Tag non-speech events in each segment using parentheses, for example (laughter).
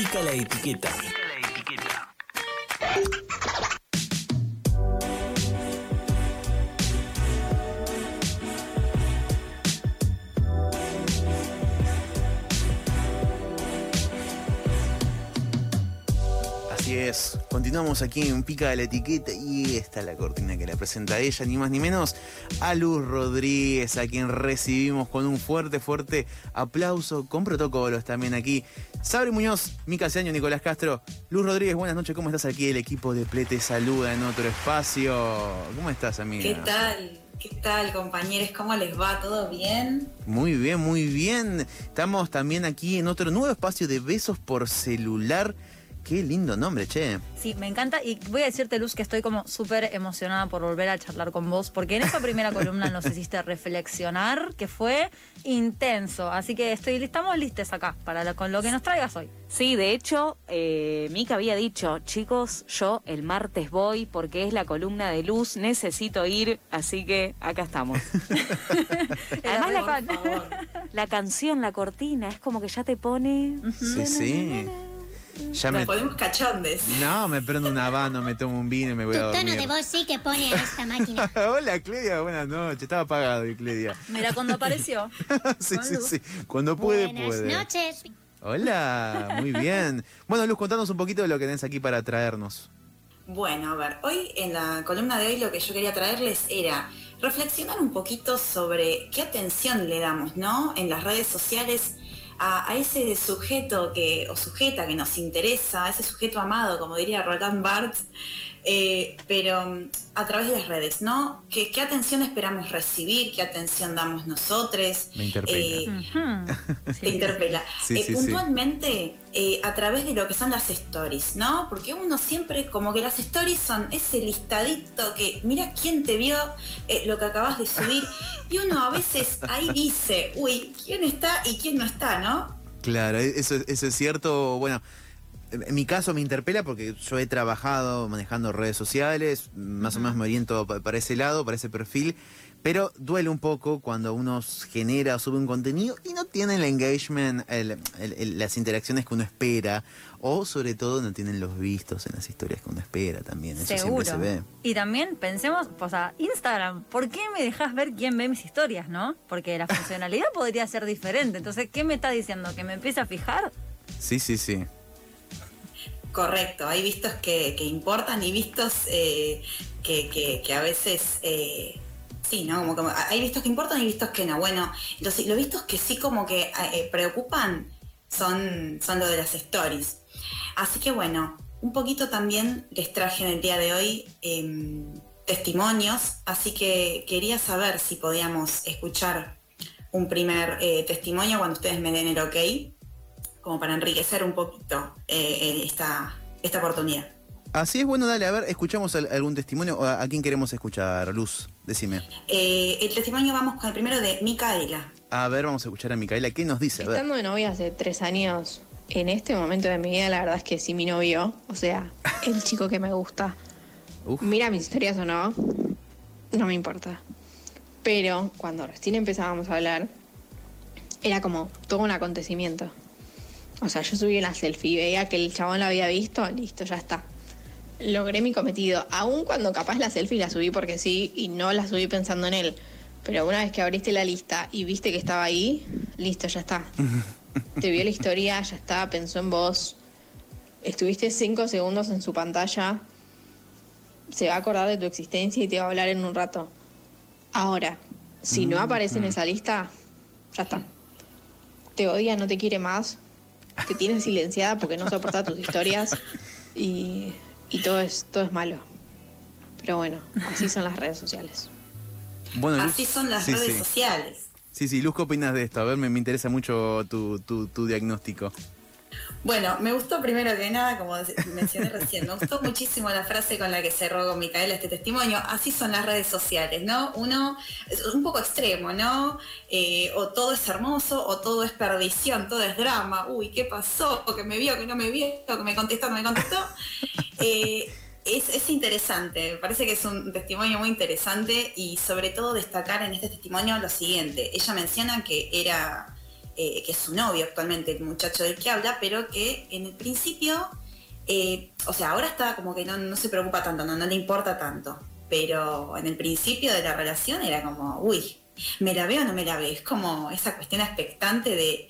Pica la etiqueta. Así continuamos aquí en Pica de la Etiqueta y esta es la cortina que la presenta ella, ni más ni menos, a Luz Rodríguez, a quien recibimos con un fuerte, fuerte aplauso, con protocolos también aquí. Sabri Muñoz, Mica Seaño, Nicolás Castro, Luz Rodríguez, buenas noches, ¿cómo estás aquí? El equipo de Ple te saluda en otro espacio. ¿Cómo estás, amiga? ¿Qué tal? ¿Qué tal, compañeros? ¿Cómo les va? ¿Todo bien? Muy bien, muy bien. Estamos también aquí en otro nuevo espacio de besos por celular. Qué lindo nombre, che. Sí, me encanta y voy a decirte, Luz, que estoy como súper emocionada por volver a charlar con vos, porque en esta primera columna nos hiciste reflexionar, que fue intenso. Así que estoy, estamos listos acá para lo- con lo que nos traigas hoy. Sí, de hecho, eh, Mika había dicho, chicos, yo el martes voy porque es la columna de luz, necesito ir, así que acá estamos. (laughs) Además, la, la canción, la cortina, es como que ya te pone... Sí, sí. Ya Nos me... ponemos cachondes. No, me prendo un habano, me tomo un vino y me voy Tu a tono dormir. de voz sí que pone a esta máquina. (laughs) Hola, Cledia, buenas noches. Estaba apagado, y Cledia. Mira, cuando apareció. (laughs) sí, sí, Luz. sí. Cuando puede, Buenas puede. noches. Hola, muy bien. Bueno, Luz, contanos un poquito de lo que tenés aquí para traernos. Bueno, a ver, hoy en la columna de hoy lo que yo quería traerles era reflexionar un poquito sobre qué atención le damos, ¿no? En las redes sociales a, a ese sujeto que, o sujeta que nos interesa, a ese sujeto amado, como diría Roland Barthes, eh, pero mm, a través de las redes, ¿no? ¿Qué, qué atención esperamos recibir? ¿Qué atención damos nosotros? Me interpela. Eh, (laughs) te interpela. Sí, Eh, sí, sí. puntualmente, eh, a través de lo que son las stories, ¿no? Porque uno siempre, como que las stories son ese listadito que, mira quién te vio eh, lo que acabas de subir, y uno a veces ahí dice, uy, ¿quién está y quién no está, no? Claro, e-, eso, eso es cierto. Bueno, en mi caso me interpela porque yo he trabajado manejando redes sociales, más o menos me oriento pa- para ese lado, para ese perfil, pero duele un poco cuando uno genera o sube un contenido y no tiene el engagement, el- el- el- las interacciones que uno espera, o sobre todo no tienen los vistos en las historias que uno espera también. Eso Seguro. siempre se ve. Y también pensemos, o sea, Instagram, ¿por qué me dejas ver quién ve mis historias, no? Porque la (laughs) funcionalidad podría ser diferente. Entonces, ¿qué me está diciendo? ¿Que me empiece a fijar? Sí, sí, sí. Correcto, hay vistos que, que importan y vistos eh, que, que- que a veces... eh, Sí, ¿no? Como, como- hay vistos que importan y vistos que no. Bueno, entonces los vistos que sí como que eh, preocupan son, son lo de las stories. Así que bueno, un poquito también les traje en el día de hoy em, testimonios, así que quería saber si podíamos escuchar un primer eh, testimonio cuando ustedes me den el ok, como para enriquecer un poquito eh, esta, esta oportunidad. Así es, bueno, dale, a ver, escuchamos al- algún testimonio. o ¿A, a quién queremos escuchar, Luz? Decime. Eh, el testimonio vamos con el primero de Micaela. A ver, vamos a escuchar a Micaela. ¿Qué nos dice? A ver. Estando de novia hace tres años, en este momento de mi vida, la verdad es que si mi novio, o sea, (laughs) el chico que me gusta, Uf. mira mis historias o no, no me importa. Pero cuando recién empezábamos a hablar, era como todo un acontecimiento. O sea, yo subí una selfie, veía que el chabón la había visto, listo, ya está. Logré mi cometido, aun cuando capaz la selfie la subí porque sí y no la subí pensando en él. Pero una vez que abriste la lista y viste que estaba ahí, listo, ya está. Te vio la historia, ya está, pensó en vos. Estuviste cinco segundos en su pantalla. Se va a acordar de tu existencia y te va a hablar en un rato. Ahora, si no aparece en esa lista, ya está. Te odia, no te quiere más. Te tiene silenciada porque no soporta tus historias. Y, y todo, es, todo es malo. Pero bueno, así son las redes sociales. Bueno, Luz- Así son las sí, redes sí. sociales. Sí, sí, Luz, ¿qué opinas de esto? A ver, me, me interesa mucho tu, tu, tu diagnóstico. Bueno, me gustó primero que nada, como mencioné recién, me gustó muchísimo la frase con la que cerró con Micaela este testimonio. Así son las redes sociales, ¿no? Uno es un poco extremo, ¿no? Eh, o todo es hermoso o todo es perdición, todo es drama. Uy, ¿qué pasó? Que me vio, que no me vio, que me contestó, no me contestó. Eh, es, es interesante, me parece que es un testimonio muy interesante y sobre todo destacar en este testimonio lo siguiente. Ella menciona que era eh, que es su novio actualmente, el muchacho del que habla, pero que en el principio, eh, o sea, ahora está como que no, no se preocupa tanto, no, no le importa tanto, pero en el principio de la relación era como, uy, ¿me la veo o no me la veo? Es como esa cuestión expectante de,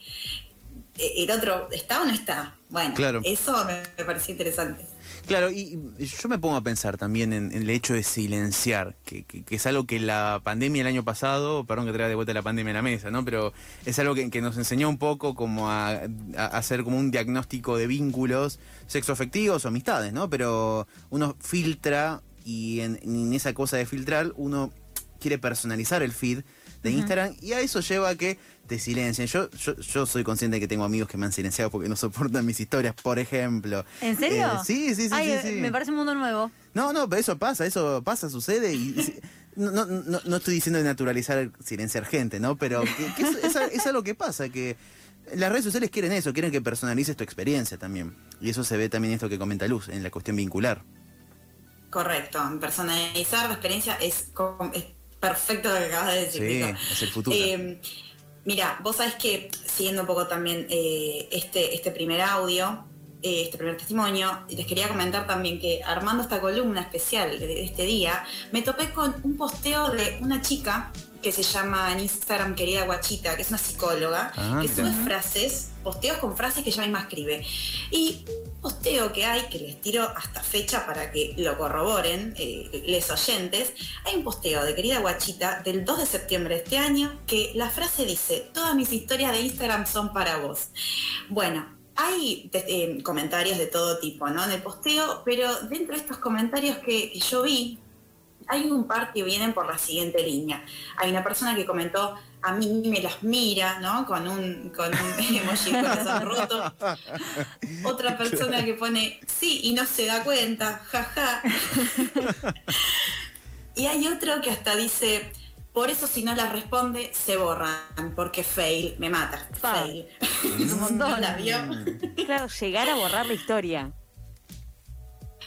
¿el otro está o no está? Bueno, Claro. eso me, me pareció interesante. Claro, y yo me pongo a pensar también en, en el hecho de silenciar, que, que- que es algo que la pandemia el año pasado, perdón que traiga de vuelta la pandemia a la mesa, ¿no? Pero es algo que, nos enseñó un poco como a, hacer como un diagnóstico de vínculos sexoafectivos o amistades, ¿no? Pero uno filtra y en, en esa cosa de filtrar uno quiere personalizar el feed de Instagram y a eso lleva a que te silencien. Yo, yo, yo soy consciente de que tengo amigos que me han silenciado porque no soportan mis historias, por ejemplo. ¿En serio? Eh, sí, sí, sí, Ay, sí, eh, sí. Me parece un mundo nuevo. No, no, pero eso pasa, eso pasa, sucede y... no, no, no, no estoy diciendo de naturalizar silenciar gente, ¿no? Pero que, que es, es, es algo que pasa, que las redes sociales quieren eso, quieren que personalices tu experiencia también. Y eso se ve también en esto que comenta Luz, en la cuestión vincular. Correcto, personalizar la experiencia es perfecto lo que acabas de decir. Sí, es el futuro. Eh, mira, vos sabés que siguiendo un poco también eh, este, este primer audio, eh, este primer testimonio, les quería comentar también que armando esta columna especial de, de este día, me topé con un posteo de una chica que se llama en Instagram querida Guachita, que es una psicóloga, Ah, que mira. sube frases, posteos con frases que ella misma escribe. Y un posteo que hay, que les tiro hasta fecha para que lo corroboren, eh, les oyentes, hay un posteo de querida Guachita del 2 de septiembre de este año que la frase dice, todas mis historias de Instagram son para vos. Bueno, hay eh, comentarios de todo tipo, ¿no? En el posteo, pero dentro de estos comentarios que yo vi, hay un par que vienen por la siguiente línea. Hay una persona que comentó, a mí me las mira, ¿no? Con un, con un (laughs) emoji corazón roto. Otra persona que pone, sí, y no se da cuenta, jaja. (laughs) y hay otro que hasta dice, por eso si no las responde, se borran, porque fail, me mata. Fail. (laughs) Un montón. ¿No la vio? Claro, llegar a borrar la historia.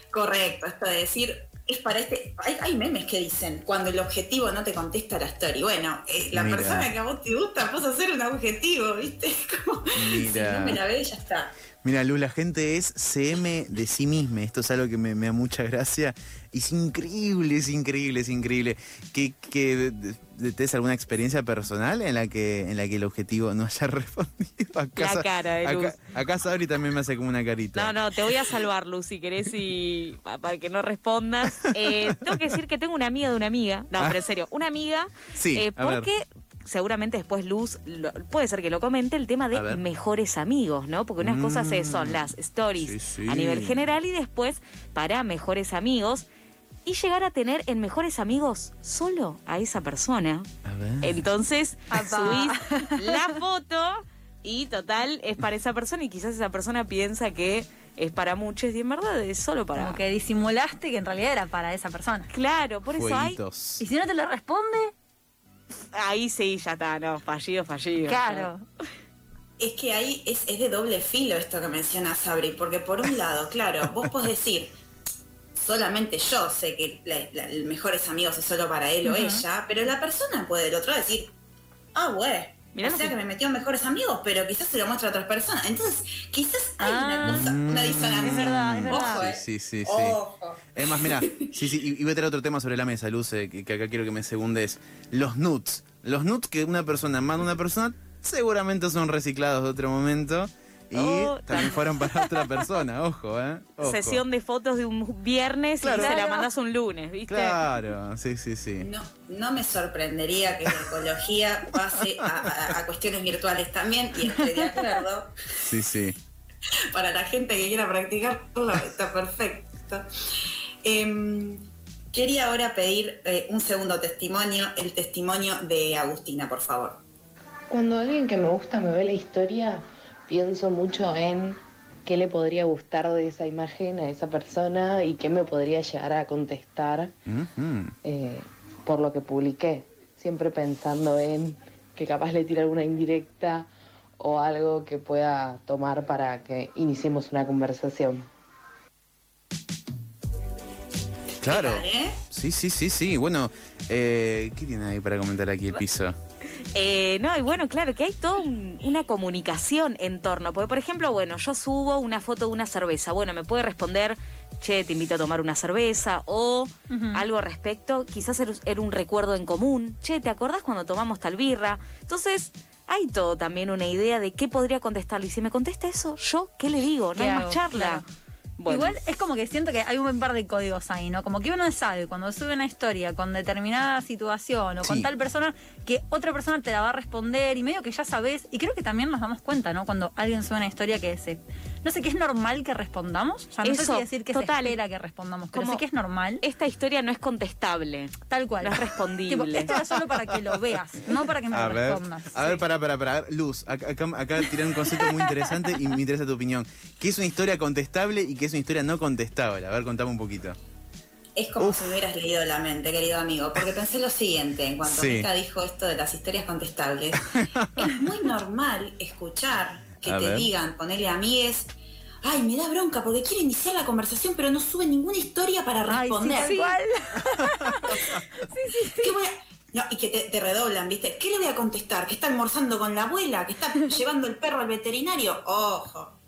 Correcto, esto de decir, es para este. Hay, hay memes que dicen, cuando el objetivo no te contesta la story. Bueno, eh, la Mira. persona que a vos te gusta, vos hacer un objetivo, ¿viste? (laughs) Como, Mira. Si no me la ve, ya está. Mira, Luz, la gente es CM de sí misma. Esto es algo que me, me da mucha gracia. Es increíble, es increíble, es increíble. ¿Que, que de- de- ¿Tenés alguna experiencia personal en la que en la que el objetivo no haya (laughs) respondido? Acá, La cara de Luz. acá, acá Sabri también me hace como una carita. No, no, te voy a salvar, Luz, si querés y pa- para que no respondas. Eh, tengo que decir que tengo una amiga de una amiga. No, Ah. pero en serio, una amiga. Sí, eh, ver. porque seguramente después Luz, lo- puede ser que lo comente, el tema de mejores amigos, ¿no? Porque unas cosas es- Mm. son las stories Sí, sí. a nivel general y después para mejores amigos. Y llegar a tener en mejores amigos solo a esa persona. A ver. Entonces subís (laughs) la foto y total es para esa persona y quizás esa persona piensa que es para muchos y en verdad es solo para... Como que disimulaste que en realidad era para esa persona. Claro, por eso hay... Y si no te lo responde, Ahí sí, ya está, no, fallido, fallido. claro. Es que ahí es, es de doble filo esto que menciona Sabri, porque por un lado, claro, vos podés decir, solamente yo sé que la- la- el mejores amigos es solo para él o ella, pero la persona puede del otro lado decir, ah, güey. Mirá o sea que- que me metió en mejores amigos, pero quizás se lo muestra a otras personas. Entonces, quizás hay Ah. una cosa, una disonancia. Es verdad, es verdad. Ojo, eh. Sí, sí, sí, sí. Ojo. Es más, mira, sí, sí, y y voy a traer otro tema sobre la mesa, Luce, que, que acá quiero que me segundes. Los nudes. Los nudes que una persona manda a una persona seguramente son reciclados de otro momento y Oh, también fueron para otra persona, ojo, ¿eh? Ojo. Sesión de fotos de un viernes Claro. y se la mandas un lunes, ¿viste? Claro, sí, sí, sí. No, no me sorprendería que la ecología pase a, a- a cuestiones virtuales también, y estoy de (laughs) acuerdo. Sí, sí. Para la gente que quiera practicarlo, está perfecto. Em, quería ahora pedir eh, un segundo testimonio, el testimonio de Agustina, por favor. Cuando alguien que me gusta me ve la historia, pienso mucho en qué le podría gustar de esa imagen a esa persona y qué me podría llegar a contestar eh, por lo que publiqué. Siempre pensando en que capaz le tire alguna indirecta o algo que pueda tomar para que iniciemos una conversación. Claro. Sí, sí, sí, sí. Bueno, eh, ¿qué tiene ahí para comentar aquí el piso? Eh, no, y bueno, claro, que hay toda un- una comunicación en torno. Porque, por ejemplo, bueno, yo subo una foto de una cerveza. Bueno, me puede responder, che, te invito a tomar una cerveza. O algo al respecto, quizás era era un recuerdo en común. Che, ¿te acordás cuando tomamos tal birra? Entonces, hay todo también una idea de qué podría contestarle. Y si me contesta eso, ¿yo qué le digo? No ¿Qué hay hago? más charla. Claro. Bueno. Igual es como que siento que hay un buen par de códigos ahí, ¿no? Como que uno sabe cuando sube una historia con determinada situación o con tal persona que otra persona te la va a responder y medio que ya sabes. Y creo que también nos damos cuenta, ¿no? Cuando alguien sube una historia que se. No sé, que es normal que respondamos. O sea, no sé Eso, si decir que total. se espera que respondamos, pero sí que es normal. Esta historia no es contestable. Tal cual. no es respondible. Tipo, esto era solo para que lo veas, no para que me A lo ver, respondas. a ver, pará, pará, pará. Luz, acá, acá, acá tiré un concepto muy interesante y me interesa tu opinión. ¿Qué es una historia contestable y qué es una historia no contestable? A ver, contame un poquito. Es como Uf. si me hubieras leído la mente, querido amigo, porque pensé lo siguiente, en cuanto Sí. Mica dijo esto de las historias contestables, (laughs) es muy normal escuchar que A te ver. digan, ponele amigues, ay, me da bronca porque quiere iniciar la conversación, pero no sube ninguna historia para Ay, sí, responder. tal cual. (laughs) ¿Qué voy a- No, y que te, te redoblan, ¿viste? ¿Qué le voy a contestar? ¿Que está almorzando con la abuela? ¿Que está (laughs) llevando el perro al veterinario? Ojo.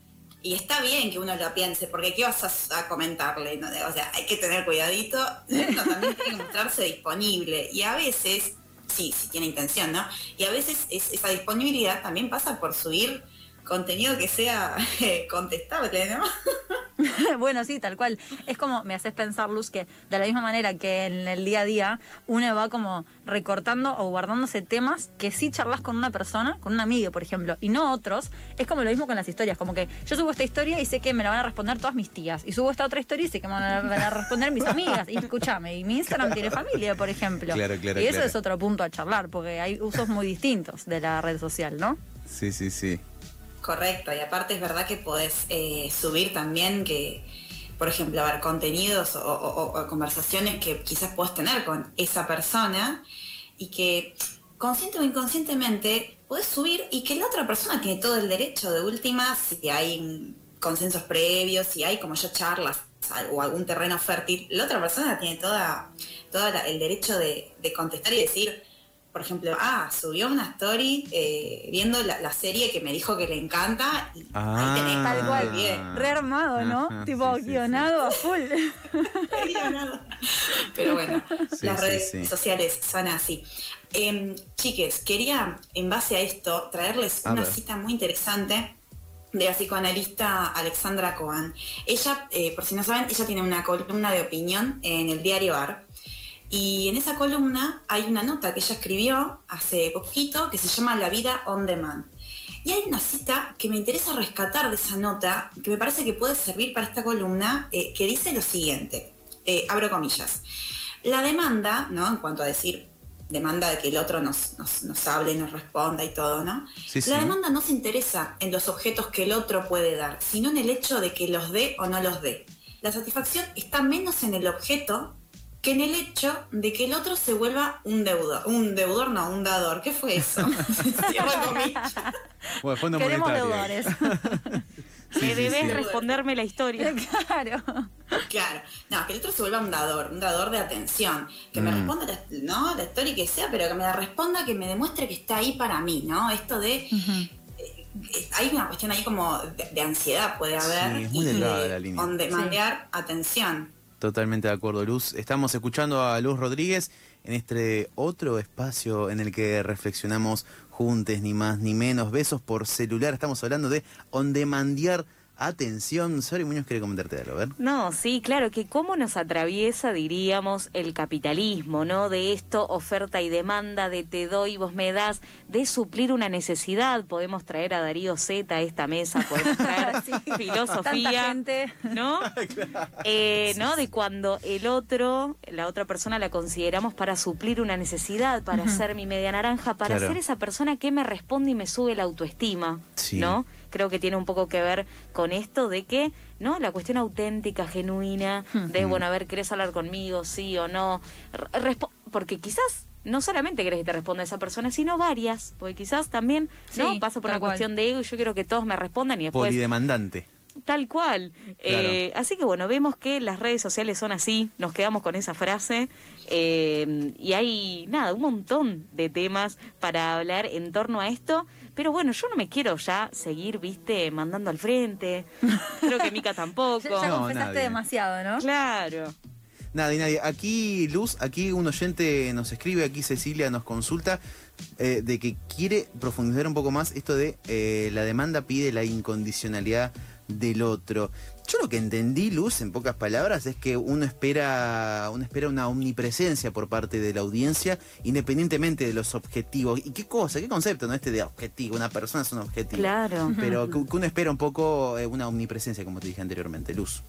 Y está bien que uno lo piense, porque ¿qué vas a, a comentarle? No, O sea, hay que tener cuidadito. (laughs) Uno también tiene que mostrarse disponible. Y a veces, sí, sí tiene intención, ¿no? Y a veces es- esa disponibilidad también pasa por subir contenido que sea (laughs) eh, contestable, ¿no? (laughs) bueno, sí, tal cual. Es como, me haces pensar, Luz, que de la misma manera que en el día a día uno va como recortando o guardándose temas que sí charlas con una persona, con un amigo, por ejemplo, y no otros, es como lo mismo con las historias. Como que yo subo esta historia y sé que me la van a responder todas mis tías. Y subo esta otra historia y sé que me van a, van a responder mis amigas. Y escúchame, y mi Instagram tiene familia, por ejemplo. Claro, claro, Y eso claro. es otro punto a charlar, porque hay usos muy distintos de la red social, ¿no? Sí, sí, sí. Correcto, y aparte es verdad que podés eh, subir también que, por ejemplo, a ver, contenidos o, conversaciones que quizás puedas tener con esa persona y que consciente o inconscientemente podés subir y que la otra persona tiene todo el derecho de última, si hay consensos previos, si hay como ya charlas o algún terreno fértil, la otra persona tiene toda, todo el derecho de, de contestar y decir, por ejemplo, ah, subió una story eh, viendo la, la serie que me dijo que le encanta y Ah. ahí tenés Tal cual. bien. Rearmado, ¿no? Ajá, tipo sí, sí, sí. guionado a full. (laughs) (laughs) Pero bueno, Sí, las sí, redes sí. sociales son así. Em, chiques, quería en base a esto traerles A una ver. cita muy interesante de la psicoanalista Alexandra Cohen. Ella, eh, por si no saben, ella tiene una columna de opinión en el diario AR. Y en esa columna hay una nota que ella escribió hace poquito que se llama La vida on demand. Y hay una cita que me interesa rescatar de esa nota, que me parece que puede servir para esta columna, eh, que dice lo siguiente, eh, abro comillas. La demanda, ¿no? En cuanto a decir demanda de que el otro nos, nos, nos hable, nos responda y todo, ¿no? Sí, sí. La demanda no se interesa en los objetos que el otro puede dar, sino en el hecho de que los dé o no los dé. La satisfacción está menos en el objeto que en el hecho de que el otro se vuelva un deudor. Un deudor, no, un dador. ¿Qué fue eso? (laughs) Bueno, fondo Queremos monetario. deudores. (laughs) Sí, Me sí, debes sí. responderme la historia. (laughs) claro. Claro, no, que el otro se vuelva un dador, un dador de atención, que me Mm. responda, la, ¿no? la historia que sea, pero que me la responda, que me demuestre que está ahí para mí, ¿no? Esto de, eh, hay una cuestión ahí como de, de ansiedad puede haber, Sí, es muy y delgada de la línea. on demandear atención. Totalmente de acuerdo, Luz. Estamos escuchando a Luz Rodríguez en este otro espacio en el que reflexionamos juntos, ni más ni menos. Besos por celular. Estamos hablando de on demandear atención. Sorry Muñoz quiere comentarte algo, a ver. No, sí, claro, que cómo nos atraviesa, diríamos, el capitalismo, ¿no? De esto, oferta y demanda, de te doy, vos me das, de suplir una necesidad. Podemos traer a Darío Z a esta mesa, podemos traer (laughs) Sí. filosofía, Tanta gente. ¿no? (laughs) Eh, ¿No? De cuando el otro, la otra persona la consideramos para suplir una necesidad, para ser mi media naranja, para Claro. ser esa persona que me responde y me sube la autoestima, Sí. ¿no? Creo que tiene un poco que ver con esto de que, ¿no? La cuestión auténtica, genuina, de, bueno, a ver, ¿querés hablar conmigo? Sí o no. Respo- porque quizás no solamente querés que te responda esa persona, sino varias, porque quizás también, ¿no? Sí, Pasa por tal una cual. cuestión de ego y yo quiero que todos me respondan y después Polidemandante. Tal cual. Eh, así que bueno, vemos que las redes sociales son así, nos quedamos con esa frase eh, y hay nada, un montón de temas para hablar en torno a esto. Pero bueno, yo no me quiero ya seguir, viste, mandando al frente. Creo que Mica (laughs) tampoco. Ya, ya No, confesaste nadie. demasiado, ¿no? Claro. Nadie, nadie. Aquí, Luz, aquí un oyente nos escribe, aquí Cecilia nos consulta eh, de que quiere profundizar un poco más esto de eh, la demanda pide la incondicionalidad del otro. Yo lo que entendí, Luz, en pocas palabras, es que uno espera, uno espera una omnipresencia por parte de la audiencia, independientemente de los objetivos. ¿Y qué cosa? ¿Qué concepto, no? Este de objetivo. Una persona es un objetivo. Claro. Pero que, uno espera un poco eh, una omnipresencia, como te dije anteriormente, Luz.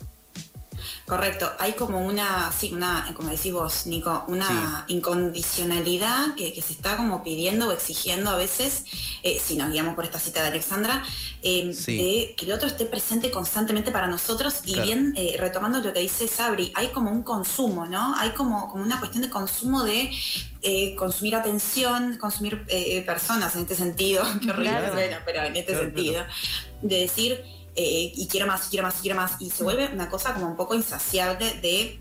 Correcto, hay como una, sí, una, como decís vos, Nico, una incondicionalidad que, que se está como pidiendo o exigiendo a veces, eh, si nos guiamos por esta cita de Alexandra, eh, Sí. de que el otro esté presente constantemente para nosotros y Claro. bien, eh, retomando lo que dice Sabri, hay como un consumo, ¿no? Hay como, como una cuestión de consumo de eh, consumir atención, consumir eh, personas en este sentido, (laughs) qué horrible Claro. suena, pero en este Claro, sentido, de decir, eh, y quiero más, y quiero más, y quiero más, y se vuelve una cosa como un poco insaciable de,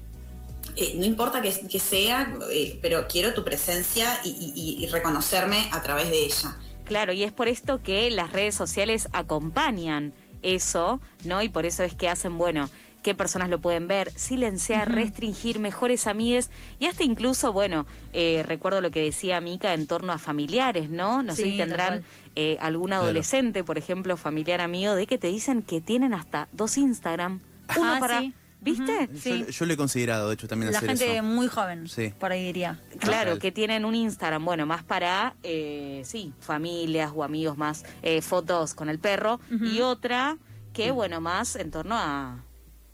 eh, no importa que, sea, eh, pero quiero tu presencia y reconocerme a través de ella. Claro, y es por esto que las redes sociales acompañan eso, ¿no? Y por eso es que hacen, bueno, qué personas lo pueden ver, silenciar, restringir, mejores amigues y hasta incluso, bueno, eh, recuerdo lo que decía Mica en torno a familiares, ¿no? No sé Sí, si tal tendrán eh, algún Claro. adolescente, por ejemplo, familiar amigo, de que te dicen que tienen hasta dos Instagram. Uno Ah, para... sí. ¿Viste? Sí. Yo, yo lo he considerado, de hecho, también La hacer gente eso. muy joven, Sí. por ahí diría. Claro, Total. que tienen un Instagram, bueno, más para, eh, sí, familias o amigos más, eh, fotos con el perro, y otra que, bueno, más en torno a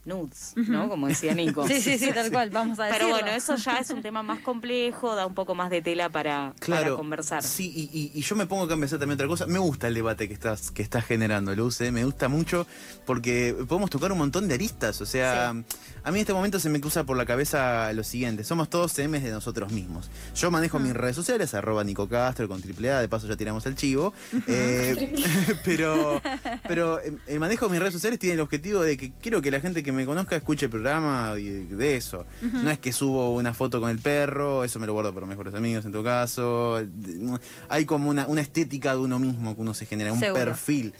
nudes, ¿no? Como decía Nico. (laughs) Sí, sí, sí, tal cual, vamos a decirlo. Pero bueno, eso ya es un tema más complejo, da un poco más de tela para, para Claro, conversar. Sí, y, y- y yo me pongo acá a empezar también otra cosa. Me gusta el debate que estás, que estás generando, Luz, ¿eh? me gusta mucho porque podemos tocar un montón de aristas. O sea, a mí en este momento se me cruza por la cabeza lo siguiente: somos todos CMs de nosotros mismos. Yo manejo mis redes sociales, arroba Nico Castro con triple A, de paso ya tiramos el chivo. Eh, (laughs) (laughs) pero pero eh, el manejo de mis redes sociales tiene el objetivo de que quiero que la gente que me conozca escuche el programa y de eso. No es que subo una foto con el perro, eso me lo guardo para mejores amigos en tu caso. Hay como una, una estética de uno mismo que uno se genera, un perfil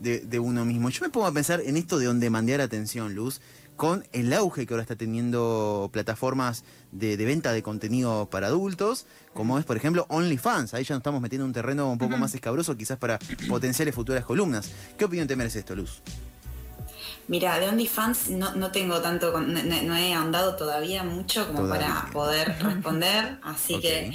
de, de uno mismo. Yo me pongo a pensar en esto de donde mandear atención, Luz, con el auge que ahora está teniendo plataformas de, de venta de contenido para adultos, como es, por ejemplo, OnlyFans. Ahí ya nos estamos metiendo en un terreno un poco más escabroso, quizás para potenciales futuras columnas. ¿Qué opinión te merece esto, Luz? Mira, de OnlyFans no, no tengo tanto, no, no- he ahondado todavía mucho como Todavía. para poder (laughs) responder, así que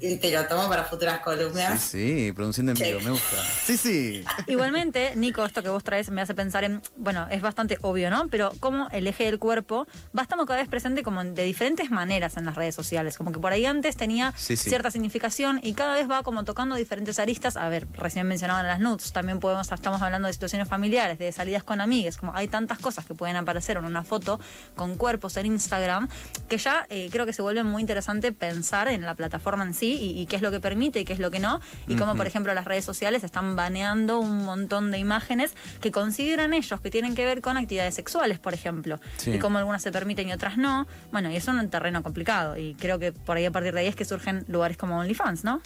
te lo tomo para futuras Sí, columnas. sí, produciendo en Sí. vivo, me gusta. Sí, sí. (laughs) Igualmente, Nico, esto que vos traes me hace pensar en, bueno, es bastante obvio, ¿no? Pero como el eje del cuerpo va estando cada vez presente como de diferentes maneras en las redes sociales. Como que por ahí antes tenía Sí, sí. cierta significación y cada vez va como tocando diferentes aristas. A ver, recién mencionaban las nudes, también podemos, estamos hablando de situaciones familiares, de salidas con amigues, como hay tantas cosas que pueden aparecer en una foto con cuerpos en Instagram, que ya eh, creo que se vuelve muy interesante pensar en la plataforma en sí y, y qué es lo que permite y qué es lo que no. Y cómo, por ejemplo, las redes sociales están baneando un montón de imágenes que consideran ellos que tienen que ver con actividades sexuales, por ejemplo. Sí. Y cómo algunas se permiten y otras no. Bueno, y eso es un terreno complicado. Y creo que por ahí a partir de ahí es que surgen lugares como OnlyFans, ¿no?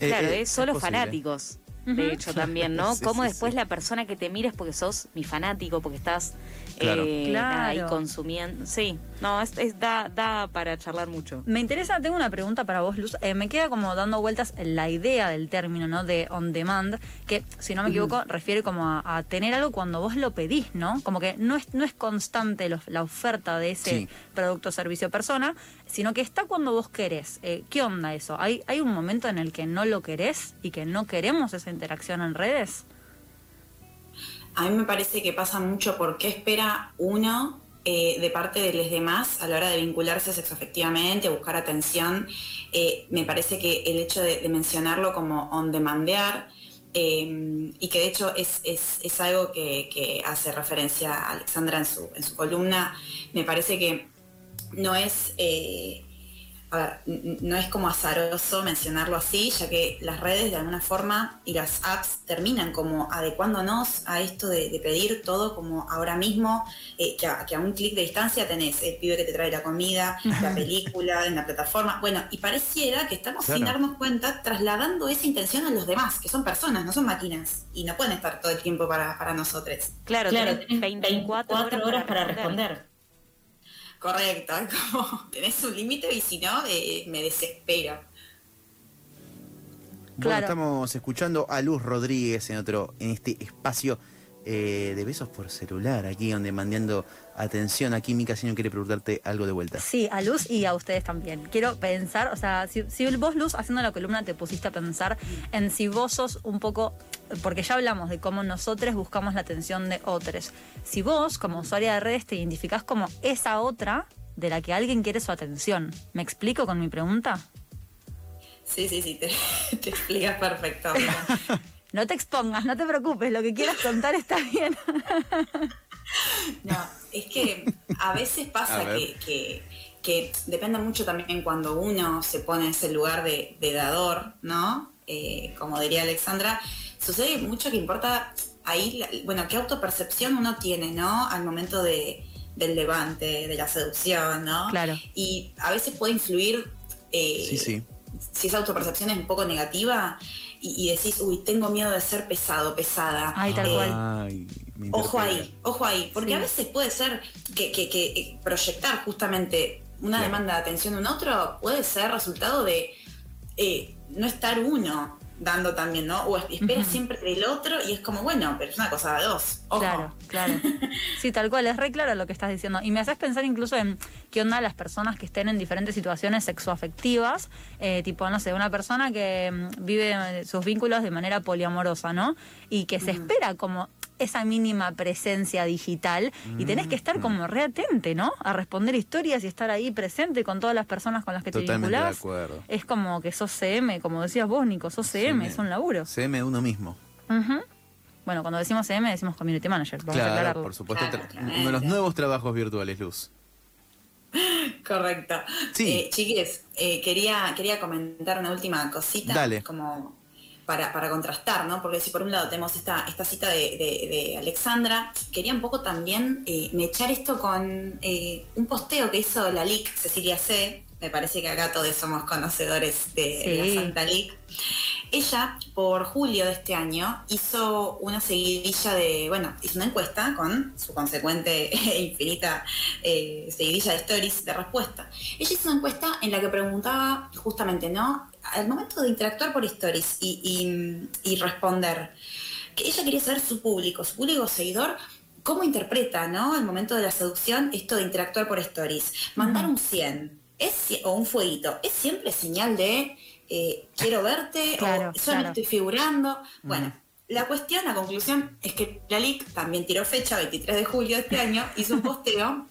Eh, Claro, eh, es solo fanáticos. De hecho, (laughs) también, ¿no? Sí, Cómo sí, después sí. la persona que te mira es porque sos mi fanático, porque estás Claro. eh, nada, ahí Claro. consumiendo. Sí, no, es, es- da, da para charlar mucho. Me interesa, tengo una pregunta para vos, Luz. Eh, me queda como dando vueltas la idea del término, ¿no? De on demand, que si no me equivoco, refiere como a, a tener algo cuando vos lo pedís, ¿no? Como que no es, no es constante lo- la oferta de ese Sí. producto, servicio, persona, sino que está cuando vos querés. Eh, ¿Qué onda eso? ¿Hay, ¿Hay un momento en el que no lo querés y que no queremos esa interacción en redes? A mí me parece que pasa mucho por qué espera uno eh, de parte de los demás a la hora de vincularse sexoafectivamente, buscar atención. Eh, me parece que el hecho de, mencionarlo como on demandear, y que de hecho es, es- es algo que, que hace referencia a Alexandra en su, en su columna, me parece que no es... eh, a ver, n- no es como azaroso mencionarlo así, ya que las redes de alguna forma y las apps terminan como adecuándonos a esto de, de pedir todo como ahora mismo, eh, que, a, que a un clic de distancia tenés el pibe que te trae la comida, la película, en la plataforma. Bueno, y pareciera que estamos sin darnos cuenta trasladando esa intención a los demás, que son personas, no son máquinas, y no pueden estar todo el tiempo para, para nosotros. Claro, Claro, tenés tenés 24, 24 horas, para responder. Correcto, es como (laughs) tenés un límite y si no, eh, me desespero. Bueno, Claro. estamos escuchando a Luz Rodríguez en otro, en este espacio eh, de besos por celular, aquí donde mandando atención. Aquí Mica si no quiere preguntarte algo de vuelta. Sí, a Luz y a ustedes también. Quiero pensar, o sea, si, si vos, Luz, haciendo la columna, te pusiste a pensar en si vos sos un poco, porque ya hablamos de cómo nosotros buscamos la atención de otros. Si vos, como usuaria de redes, te identificás como esa otra de la que alguien quiere su atención. ¿Me explico con mi pregunta? Sí, sí, sí, te, (laughs) te explicas perfecto. (laughs) No te expongas, no te preocupes, lo que quieras contar está bien. (laughs) (laughs) No, es que a veces pasa que, que, que depende mucho también cuando uno se pone en ese lugar de, de dador, ¿no? Eh, como diría Alexandra, sucede mucho que importa ahí, la- bueno, qué autopercepción uno tiene, ¿no? Al momento de, del levante, de la seducción, ¿no? Claro. Y a veces puede influir eh, Sí, sí. si esa autopercepción es un poco negativa y, y decís, uy, tengo miedo de ser pesado, pesada. Ay, tal Eh, cual. Ay, Ojo ahí, ojo ahí, porque Sí. a veces puede ser que, que- que, eh, proyectar justamente una Claro. demanda de atención de un otro puede ser resultado de eh, no estar uno dando también, ¿no? O es- espera siempre del otro y es como, bueno, pero es una cosa de dos. Ojo. Claro, claro. (laughs) Sí, tal cual, es re claro lo que estás diciendo. Y me haces pensar incluso en qué onda las personas que estén en diferentes situaciones sexoafectivas, eh, tipo, no sé, una persona que mm, vive eh, sus vínculos de manera poliamorosa, ¿no? Y que se espera como esa mínima presencia digital y tenés que estar como reatente, ¿no? A responder historias y estar ahí presente con todas las personas con las que te Totalmente de vinculás. acuerdo. Es como que sos CM, como decías vos, Nico, sos CM, es un laburo. CM de uno mismo. Bueno, cuando decimos CM decimos Community Manager, vamos a claro, aclararlo. por supuesto. Claro, uno de los nuevos trabajos virtuales, Luz. Correcto. Sí. Eh, chiques, eh, quería, quería comentar una última cosita. Dale. Como para, para contrastar, ¿no? Porque si por un lado tenemos esta, esta cita de, de- de Alexandra, quería un poco también eh, mechar esto con eh, un posteo que hizo la LIC, Cecilia C. Me parece que acá todos somos conocedores de, la Santa LIC. Ella, por julio de este año, hizo una seguidilla de, bueno, hizo una encuesta con su consecuente (laughs) e infinita eh, seguidilla de stories de respuesta. Ella hizo una encuesta en la que preguntaba justamente, ¿no? Al momento de interactuar por stories y, y- y responder, que ella quería saber su público, su público seguidor, cómo interpreta, ¿no? Al momento de la seducción, esto de interactuar por stories. Mandar un 100 es, o un fueguito, ¿es siempre señal de eh, quiero verte Claro, o solo claro. estoy figurando? Bueno, la cuestión, la conclusión es que la LIC también tiró fecha, 23 de julio de este año, hizo un posteo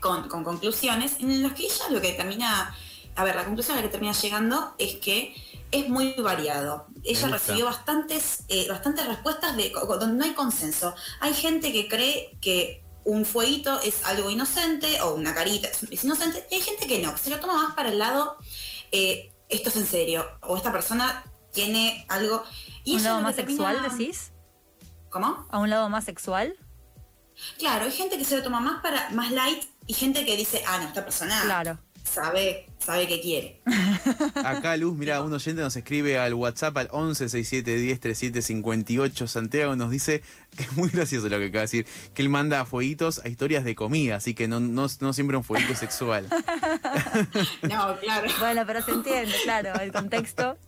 con, con conclusiones en los que ella lo que termina, a ver, la conclusión a la que termina llegando es que es muy variado. Ella recibió bastantes, eh, bastantes respuestas de donde no hay consenso. Hay gente que cree que un fueguito es algo inocente o una carita es, inocente y hay gente que no, que se lo toma más para el lado eh, esto es en serio o esta persona tiene algo y ¿Un lado más sexual, termina- decís? ¿Cómo? ¿A un lado más sexual? Claro, hay gente que se lo toma más para más light y gente que dice, ah, no, esta persona Claro. Sabe, sabe qué quiere. (laughs) Acá, Luz, mira, un oyente nos escribe al WhatsApp al 11 67 10 37 58. Santiago nos dice (laughs) que es muy gracioso lo que acaba de decir, que él manda fueguitos a historias de comida, así que no, no, no siempre un fueguito sexual. (laughs) No, claro. Bueno, pero se entiende, claro, el contexto.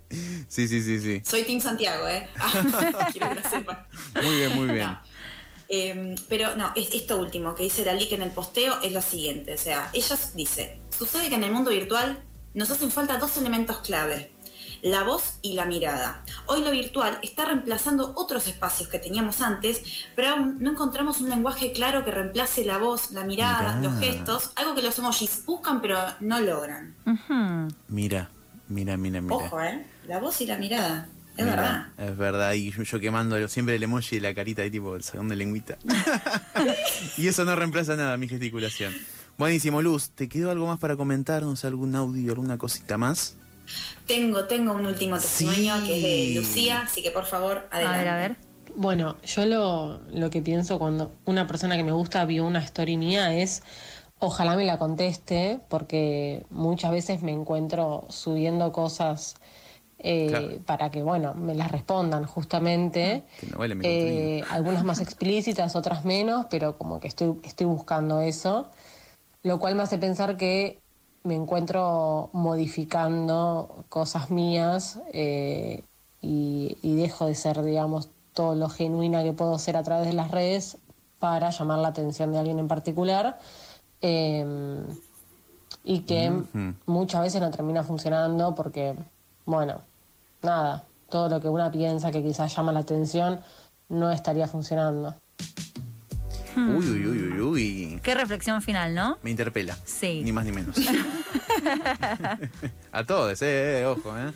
Sí, sí, sí, sí. Soy Team Santiago, ¿eh? Quiero que lo sepan. Muy bien, muy bien. No. Eh, pero no, es, esto último que dice la LIC en el posteo es lo siguiente. O sea, ella dice, sucede que en el mundo virtual nos hacen falta dos elementos clave. La voz y la mirada. Hoy lo virtual está reemplazando otros espacios que teníamos antes, pero aún no encontramos un lenguaje claro que reemplace la voz, la mirada, Mirá. los gestos, algo que los emojis buscan pero no logran. Mira, mira, mira, mira. Ojo, ¿eh? La voz y la mirada. Es Mira, verdad. Es verdad, y yo, yo quemando siempre el emoji de la carita de tipo el sacón de lengüita. (laughs) (laughs) y eso no reemplaza nada mi gesticulación. Buenísimo, Luz. ¿Te quedó algo más para comentarnos? ¿Algún audio, alguna cosita más? Tengo, tengo un último testimonio Sí. que es de Lucía, así que por favor, A adelante. ver, a ver. Bueno, yo lo, lo que pienso cuando una persona que me gusta vio una story mía es, ojalá me la conteste, porque muchas veces me encuentro subiendo cosas eh, Claro. para que, bueno, me las respondan justamente. Que no vale mi Eh, algunas más explícitas, otras menos, pero como que estoy, estoy buscando eso, lo cual me hace pensar que me encuentro modificando cosas mías eh, y, y dejo de ser, digamos, todo lo genuina que puedo ser a través de las redes para llamar la atención de alguien en particular. eh, y que muchas veces no termina funcionando porque, bueno, nada, todo lo que una piensa que quizás llama la atención no estaría funcionando. Uy, uy, uy, uy, uy. Qué reflexión final, ¿no? Me interpela. Sí. Ni más ni menos. (laughs) A todos, eh, eh, ojo, eh.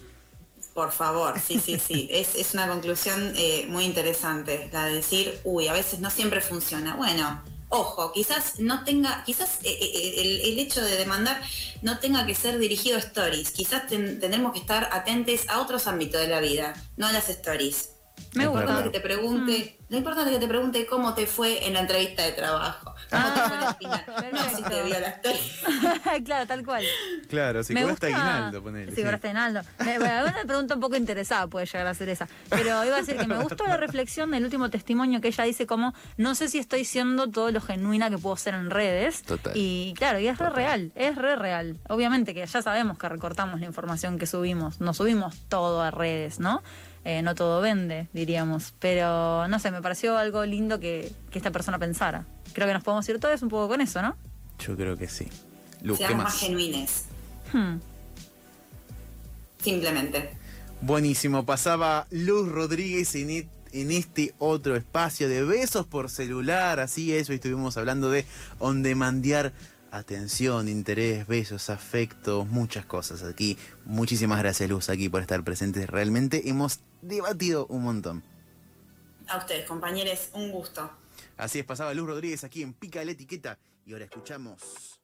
Por favor, sí, sí, sí. Es, es una conclusión eh, muy interesante, la de decir, uy, a veces no siempre funciona. Bueno, ojo, quizás no tenga, quizás eh, eh, el, el hecho de demandar no tenga que ser dirigido a stories. Quizás ten- tendremos que estar atentos a otros ámbitos de la vida, no a las stories. Me Lo gusta. que te pregunte, lo importante es que te pregunte cómo te fue en la entrevista de trabajo. ¿Cómo te fue en la final? No si te vio la story. (laughs) claro, tal cual. Claro, si me cobraste gusta... aguinaldo, ponele. Sí. cobraste aguinaldo. Me- Bueno, una pregunta un poco interesada puede llegar a ser esa. Pero iba a decir que me gustó la reflexión del último testimonio que ella dice como, no sé si estoy siendo todo lo genuina que puedo ser en redes. Total. Y claro, y es re real, es re real. Obviamente que ya sabemos que recortamos la información que subimos. No subimos todo a redes, ¿no? Eh, no todo vende, diríamos. Pero no sé, me pareció algo lindo que, que esta persona pensara. Creo que nos podemos ir todos un poco con eso, ¿no? Yo creo que sí. Luz, ¿qué Seamos más más? genuines, Hmm. simplemente. Buenísimo, pasaba Luz Rodríguez en, e- en este otro espacio de besos por celular, así es, hoy estuvimos hablando de on demandear atención, interés, besos, afectos, muchas cosas aquí. Muchísimas gracias Luz aquí por estar presentes, realmente hemos debatido un montón. A ustedes, compañeros, un gusto. Así es, pasaba Luz Rodríguez aquí en Pica la Etiqueta y ahora escuchamos...